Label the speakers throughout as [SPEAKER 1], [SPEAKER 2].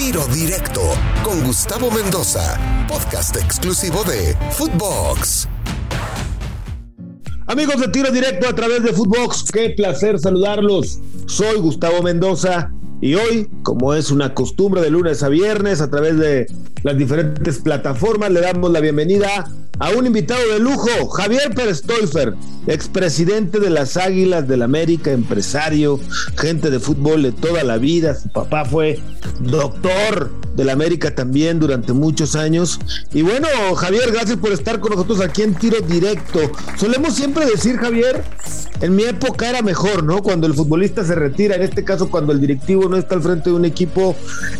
[SPEAKER 1] Tiro Directo con Gustavo Mendoza, podcast exclusivo de Footbox.
[SPEAKER 2] Amigos de Tiro Directo a través de Footbox, qué placer saludarlos. Soy Gustavo Mendoza y hoy, como es una costumbre de lunes a viernes a través de las diferentes plataformas, le damos la bienvenida a un invitado de lujo, Javier Pérez Tolfer, expresidente de las Águilas del América, empresario, gente de fútbol de toda la vida. Su papá fue doctor del América también durante muchos años. Y bueno, Javier, gracias por estar con nosotros aquí en Tiro Directo. Solemos siempre decir, Javier, en mi época era mejor, ¿no? Cuando el futbolista se retira, en este caso cuando el directivo no está al frente de un equipo,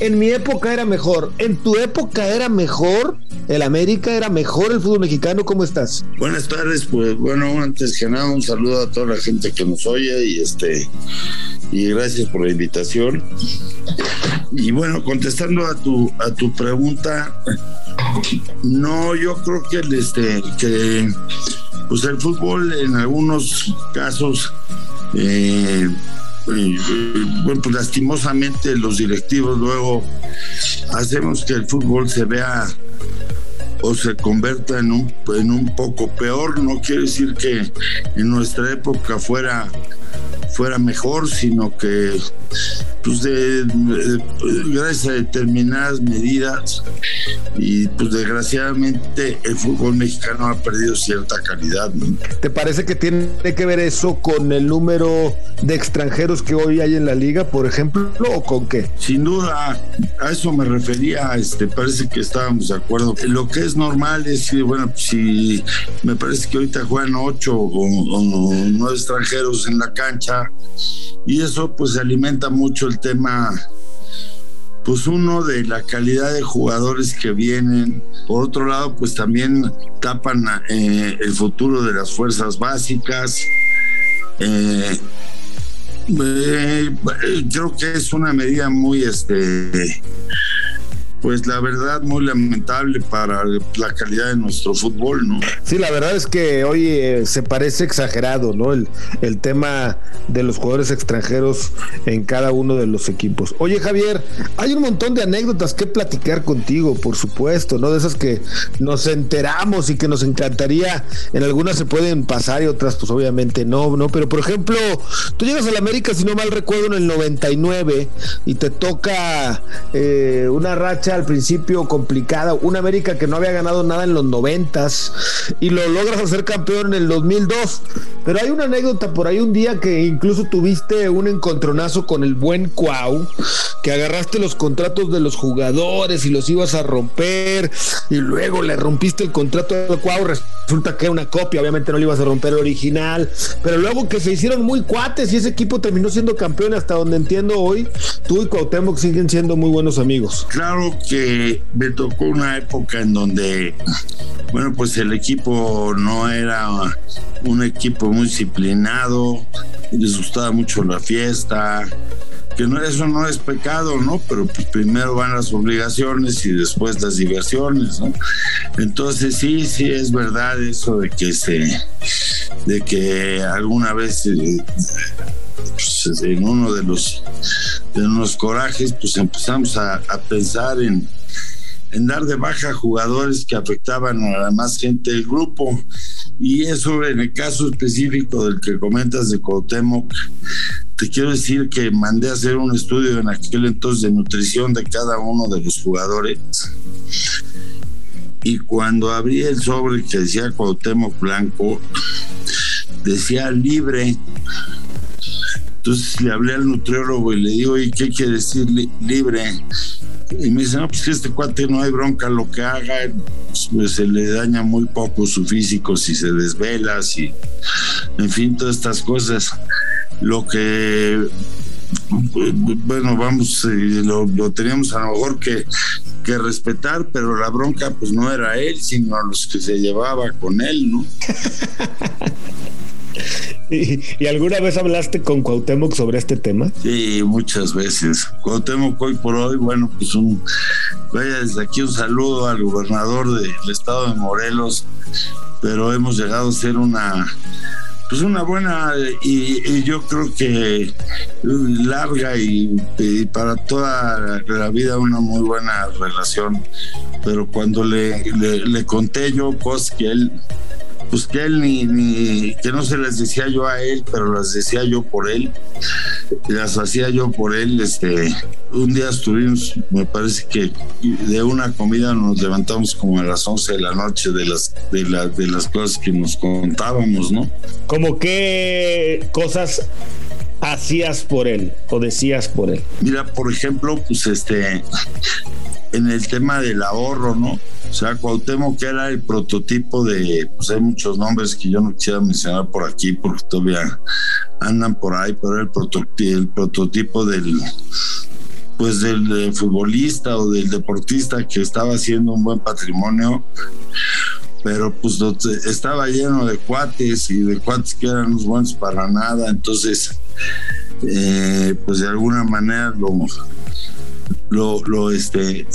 [SPEAKER 2] en mi época era mejor. En tu época era mejor, el América era mejor el fútbol mexicano, ¿cómo estás?
[SPEAKER 3] Buenas tardes, pues bueno, antes nada un saludo a toda la gente que nos oye y este y gracias por la invitación. Y bueno, contestando a tu a tu pregunta, no, yo creo que el este que pues el fútbol en algunos casos eh, bueno, pues lastimosamente los directivos luego hacemos que el fútbol se vea o se converta en un, en un poco peor. No quiere decir que en nuestra época fuera, fuera mejor, sino que pues de, gracias a determinadas medidas y pues desgraciadamente el fútbol mexicano ha perdido cierta calidad.
[SPEAKER 2] ¿Te parece que tiene que ver eso con el número de extranjeros que hoy hay en la liga, por ejemplo, o con qué?
[SPEAKER 3] Sin duda, a eso me refería, este, parece que estábamos de acuerdo. Lo que es normal es que, bueno, pues, si me parece que ahorita juegan ocho o, o nueve extranjeros en la cancha y eso pues alimenta mucho el tema pues uno de la calidad de jugadores que vienen, por otro lado pues también tapan eh, el futuro de las fuerzas básicas. Eh, eh, creo que es una medida muy este pues la verdad muy lamentable para la calidad de nuestro fútbol, ¿no?
[SPEAKER 2] Sí, la verdad es que hoy eh, se parece exagerado, ¿no? El, el tema de los jugadores extranjeros en cada uno de los equipos. Oye, Javier, hay un montón de anécdotas que platicar contigo, por supuesto, ¿no? De esas que nos enteramos y que nos encantaría, en algunas se pueden pasar y otras pues obviamente no, ¿no? Pero por ejemplo, tú llegas a la América, si no mal recuerdo, en el 99 y te toca eh, una racha al principio complicada, una América que no había ganado nada en los noventas y lo logras hacer campeón en el 2002. Pero hay una anécdota por ahí un día que incluso tuviste un encontronazo con el buen Cuau, que agarraste los contratos de los jugadores y los ibas a romper y luego le rompiste el contrato al Cuau, resulta que era una copia, obviamente no le ibas a romper el original, pero luego que se hicieron muy cuates y ese equipo terminó siendo campeón hasta donde entiendo hoy, tú y Cuauhtémoc siguen siendo muy buenos amigos.
[SPEAKER 3] Claro que me tocó una época en donde, bueno, pues el equipo no era un equipo muy disciplinado, les gustaba mucho la fiesta, que no, eso no es pecado, ¿no? Pero pues primero van las obligaciones y después las diversiones, ¿no? Entonces sí, sí es verdad eso de que se, de que alguna vez eh, pues, en uno de los de unos corajes, pues empezamos a, pensar en, en dar de baja jugadores que afectaban a la más gente del grupo. Y eso en el caso específico del que comentas de Cuauhtémoc, te quiero decir que mandé a hacer un estudio en aquel entonces de nutrición de cada uno de los jugadores. Y cuando abrí el sobre que decía Cuauhtémoc Blanco, decía libre. Entonces le hablé al nutriólogo y le digo, ¿y qué quiere decir li libre? Y me dice, no, pues que este cuate no hay bronca, lo que haga, pues se le daña muy poco su físico si se desvela, si, en fin, todas estas cosas. Lo que, bueno, vamos, eh, lo, lo teníamos a lo mejor que, que respetar, pero la bronca pues no era él, sino a los que se llevaba con él, ¿no?
[SPEAKER 2] ¿Y, ¿Y, alguna vez hablaste con Cuauhtémoc sobre este tema?
[SPEAKER 3] Sí, muchas veces. Cuauhtémoc hoy por hoy, bueno, pues un, vaya desde aquí un saludo al gobernador del estado de Morelos, pero hemos llegado a ser una, pues una buena y, yo creo que larga y, para toda la vida una muy buena relación. Pero cuando le, le, conté yo cosas que él pues que él ni, ni, que no se las decía yo a él, pero las decía yo por él, las hacía yo por él, este, un día estuvimos, me parece que de una comida nos levantamos como a las 11 de la noche de las, de, de las cosas que nos contábamos, ¿no?
[SPEAKER 2] Como qué cosas hacías por él o decías por él?
[SPEAKER 3] Mira, por ejemplo, pues este, en el tema del ahorro, ¿no? O sea, Cuauhtémoc que era el prototipo de, pues hay muchos nombres que yo no quisiera mencionar por aquí porque todavía andan por ahí, pero el, el prototipo del, pues del futbolista o del deportista que estaba haciendo un buen patrimonio, pero pues estaba lleno de cuates y de cuates que eran los buenos para nada, entonces eh, pues de alguna manera lo, lo, este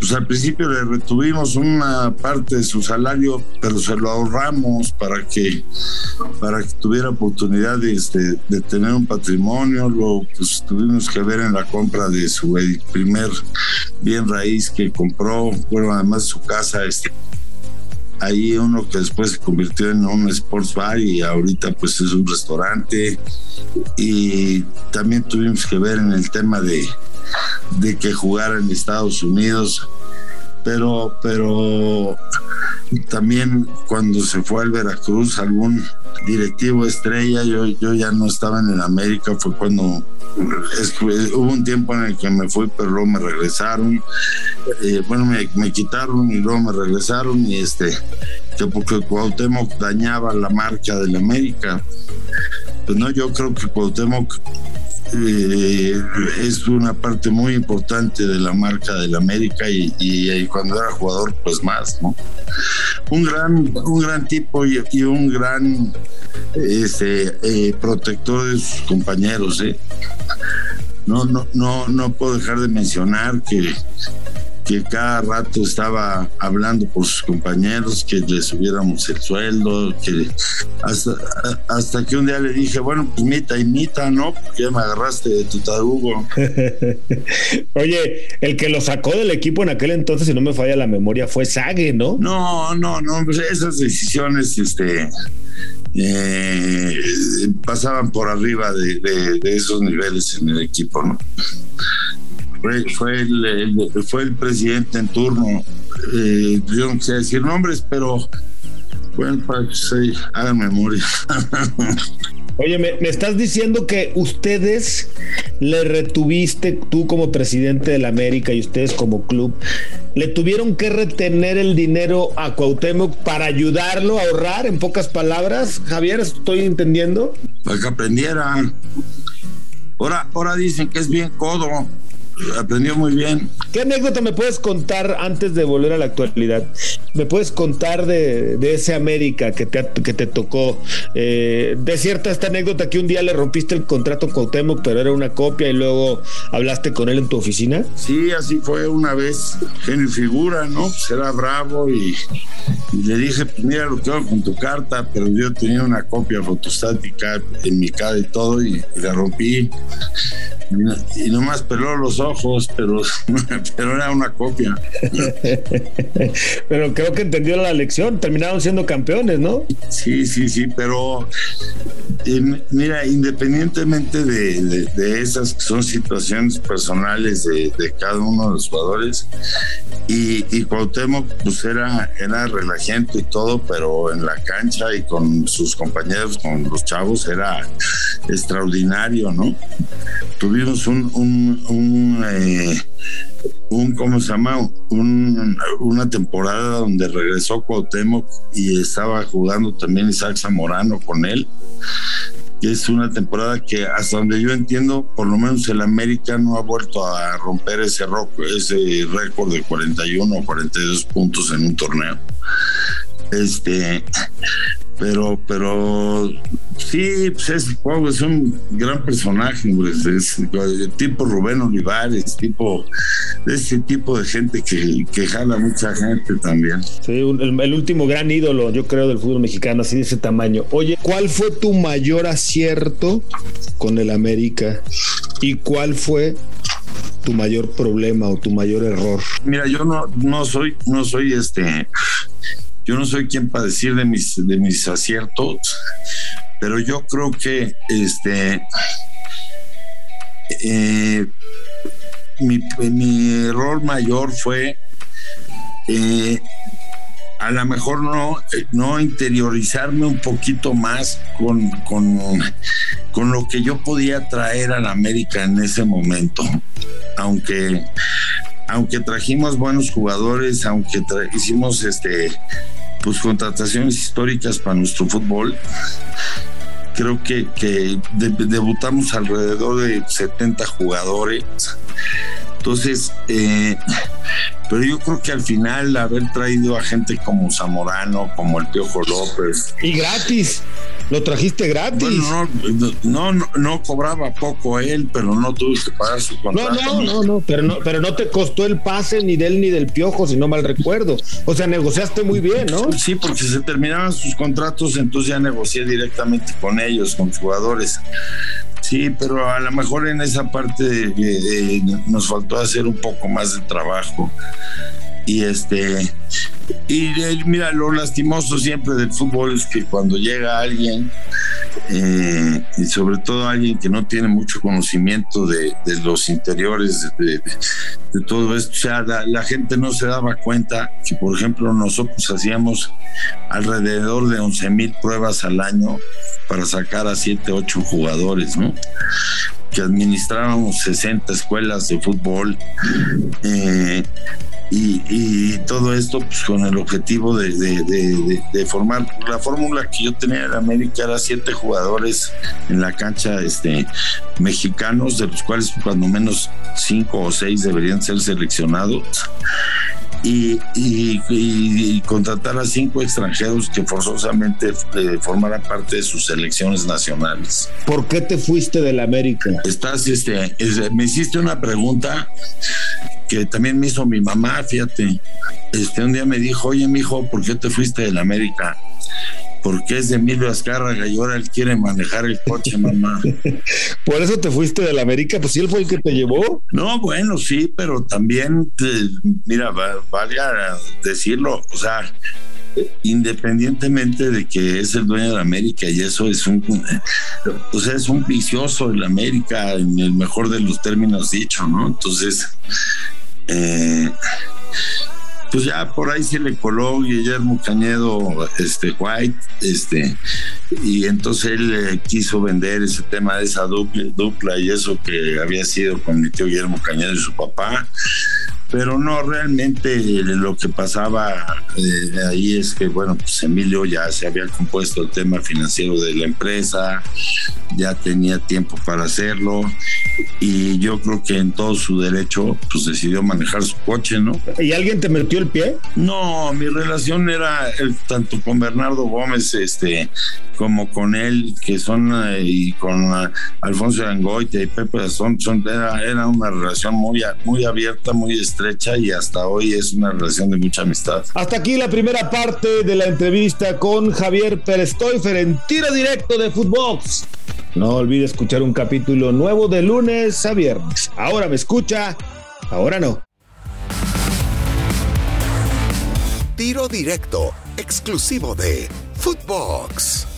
[SPEAKER 3] pues al principio le retuvimos una parte de su salario, pero se lo ahorramos para que, para que tuviera oportunidad de, este, de tener un patrimonio. Lo pues, tuvimos que ver en la compra de su primer bien raíz que compró, bueno, además su casa, este, ahí uno que después se convirtió en un sports bar y ahorita pues es un restaurante. Y también tuvimos que ver en el tema de de que jugara en Estados Unidos, pero, pero también cuando se fue al Veracruz, algún directivo estrella, yo, yo ya no estaba en el América, fue cuando hubo un tiempo en el que me fui, pero luego me regresaron. Eh, bueno, me, me, quitaron y luego me regresaron y este, que porque Cuauhtémoc dañaba la marca del América. Pues no, yo creo que Cuauhtémoc eh, es una parte muy importante de la marca del América y, cuando era jugador pues más, ¿no? Un gran, un gran tipo y, un gran este, eh, protector de sus compañeros, ¿eh? No, no, no, no puedo dejar de mencionar que que cada rato estaba hablando por sus compañeros, que le subiéramos el sueldo, que hasta, hasta que un día le dije, bueno, pues mita y mita, ¿no? Porque ya me agarraste de tu tarugo.
[SPEAKER 2] Oye, el que lo sacó del equipo en aquel entonces, si no me falla la memoria, fue Sague, ¿no?
[SPEAKER 3] No, no, no, pues esas decisiones, este... Eh, pasaban por arriba de, de esos niveles en el equipo, ¿no? Fue, fue, el, fue el presidente en turno. Eh, yo no sé decir nombres, pero bueno, para que se hagan memoria.
[SPEAKER 2] Oye, me, estás diciendo que ustedes le retuviste, tú como presidente de la América y ustedes como club, le tuvieron que retener el dinero a Cuauhtémoc para ayudarlo a ahorrar, en pocas palabras. Javier, ¿estoy entendiendo?
[SPEAKER 3] Para que aprendiera. Ahora, ahora dicen que es bien codo aprendió muy bien.
[SPEAKER 2] ¿Qué anécdota me puedes contar antes de volver a la actualidad? ¿Me puedes contar de, ese América que te, que te tocó? Eh, de cierta esta anécdota que un día le rompiste el contrato con Cuauhtémoc, pero era una copia y luego hablaste con él en tu oficina.
[SPEAKER 3] Sí, así fue una vez. Genio figura, ¿no? Pues era bravo y, le dije, pues mira lo que hago con tu carta, pero yo tenía una copia fotostática en mi cara y todo y, y la rompí y nomás peló los ojos, pero, pero era una copia.
[SPEAKER 2] pero creo que entendió la lección, terminaron siendo campeones, ¿no?
[SPEAKER 3] Sí, sí, sí, pero mira, independientemente de, esas que son situaciones personales de, cada uno de los jugadores, y, y Cuauhtémoc pues era, era relajante y todo, pero en la cancha y con sus compañeros, con los chavos, era extraordinario, ¿no? Tuvimos un, un, un, eh, un ¿cómo se llama? una temporada donde regresó Cuauhtémoc y estaba jugando también Isaac Zamorano con él es una temporada que hasta donde yo entiendo, por lo menos el América no ha vuelto a romper ese, ese récord de 41 o 42 puntos en un torneo. Este, pero, pero Sí, pues es, es un gran personaje, es, tipo Rubén Olivares, tipo ese tipo de gente que, que jala mucha gente también.
[SPEAKER 2] Sí, el, último gran ídolo, yo creo, del fútbol mexicano, así de ese tamaño. Oye, ¿cuál fue tu mayor acierto con el América? ¿Y cuál fue tu mayor problema o tu mayor error?
[SPEAKER 3] Mira, yo no, no soy, no soy este, yo no soy quien para decir de mis, de mis aciertos, pero yo creo que este eh, mi, error mayor fue eh, a lo mejor no, no interiorizarme un poquito más con, con, lo que yo podía traer a la América en ese momento. Aunque, aunque trajimos buenos jugadores, aunque hicimos este pues contrataciones históricas para nuestro fútbol, creo que, debutamos alrededor de 70 jugadores. Entonces, eh, pero yo creo que al final haber traído a gente como Zamorano, como el Piojo López.
[SPEAKER 2] Y gratis. Lo trajiste gratis.
[SPEAKER 3] Bueno, no, no, no, cobraba poco él, pero no tuve que pagar su contrato.
[SPEAKER 2] No, no, no, no, pero no, pero no te costó el pase ni de él ni del piojo, si no mal recuerdo. O sea, negociaste muy bien, ¿no?
[SPEAKER 3] Sí, porque se terminaban sus contratos, entonces ya negocié directamente con ellos, con jugadores. Sí, pero a lo mejor en esa parte eh, nos faltó hacer un poco más de trabajo. Y este, y mira, lo lastimoso siempre del fútbol es que cuando llega alguien, eh, y sobre todo alguien que no tiene mucho conocimiento de, los interiores de, todo esto, o sea, la, gente no se daba cuenta que, por ejemplo, nosotros hacíamos alrededor de 11 mil pruebas al año para sacar a 7, 8 jugadores, ¿no? Que administrábamos 60 escuelas de fútbol. Eh, y, todo esto pues, con el objetivo de, formar la fórmula que yo tenía en América era siete jugadores en la cancha este, mexicanos, de los cuales cuando menos cinco o seis deberían ser seleccionados. Y, contratar a cinco extranjeros que forzosamente eh, formaran parte de sus selecciones nacionales.
[SPEAKER 2] ¿Por qué te fuiste del América?
[SPEAKER 3] Estás, este, me hiciste una pregunta que también me hizo mi mamá, fíjate. Este, un día me dijo, oye, mijo, ¿por qué te fuiste del América? Porque es de Emilio Azcárraga y ahora él quiere manejar el coche, mamá.
[SPEAKER 2] ¿Por eso te fuiste del América? Pues sí, él fue el que te llevó.
[SPEAKER 3] No, bueno, sí, pero también, mira, valga decirlo, o sea, independientemente de que es el dueño de América y eso es un o sea es un vicioso el América en el mejor de los términos dicho no entonces eh, pues ya por ahí se le coló Guillermo Cañedo este White este y entonces él eh, quiso vender ese tema de esa dupla, dupla y eso que había sido con mi tío Guillermo Cañedo y su papá pero no realmente lo que pasaba eh, ahí es que bueno pues Emilio ya se había compuesto el tema financiero de la empresa ya tenía tiempo para hacerlo y yo creo que en todo su derecho pues decidió manejar su coche no
[SPEAKER 2] y alguien te metió el pie
[SPEAKER 3] no mi relación era tanto con Bernardo Gómez este como con él que son eh, y con uh, Alfonso Angoite y Pepe son, son era, era una relación muy muy abierta muy estrecha y hasta hoy es una relación de mucha amistad.
[SPEAKER 2] Hasta aquí la primera parte de la entrevista con Javier Pérez en tiro directo de Footbox. No olvide escuchar un capítulo nuevo de lunes a viernes. Ahora me escucha, ahora no.
[SPEAKER 1] Tiro directo, exclusivo de Footbox.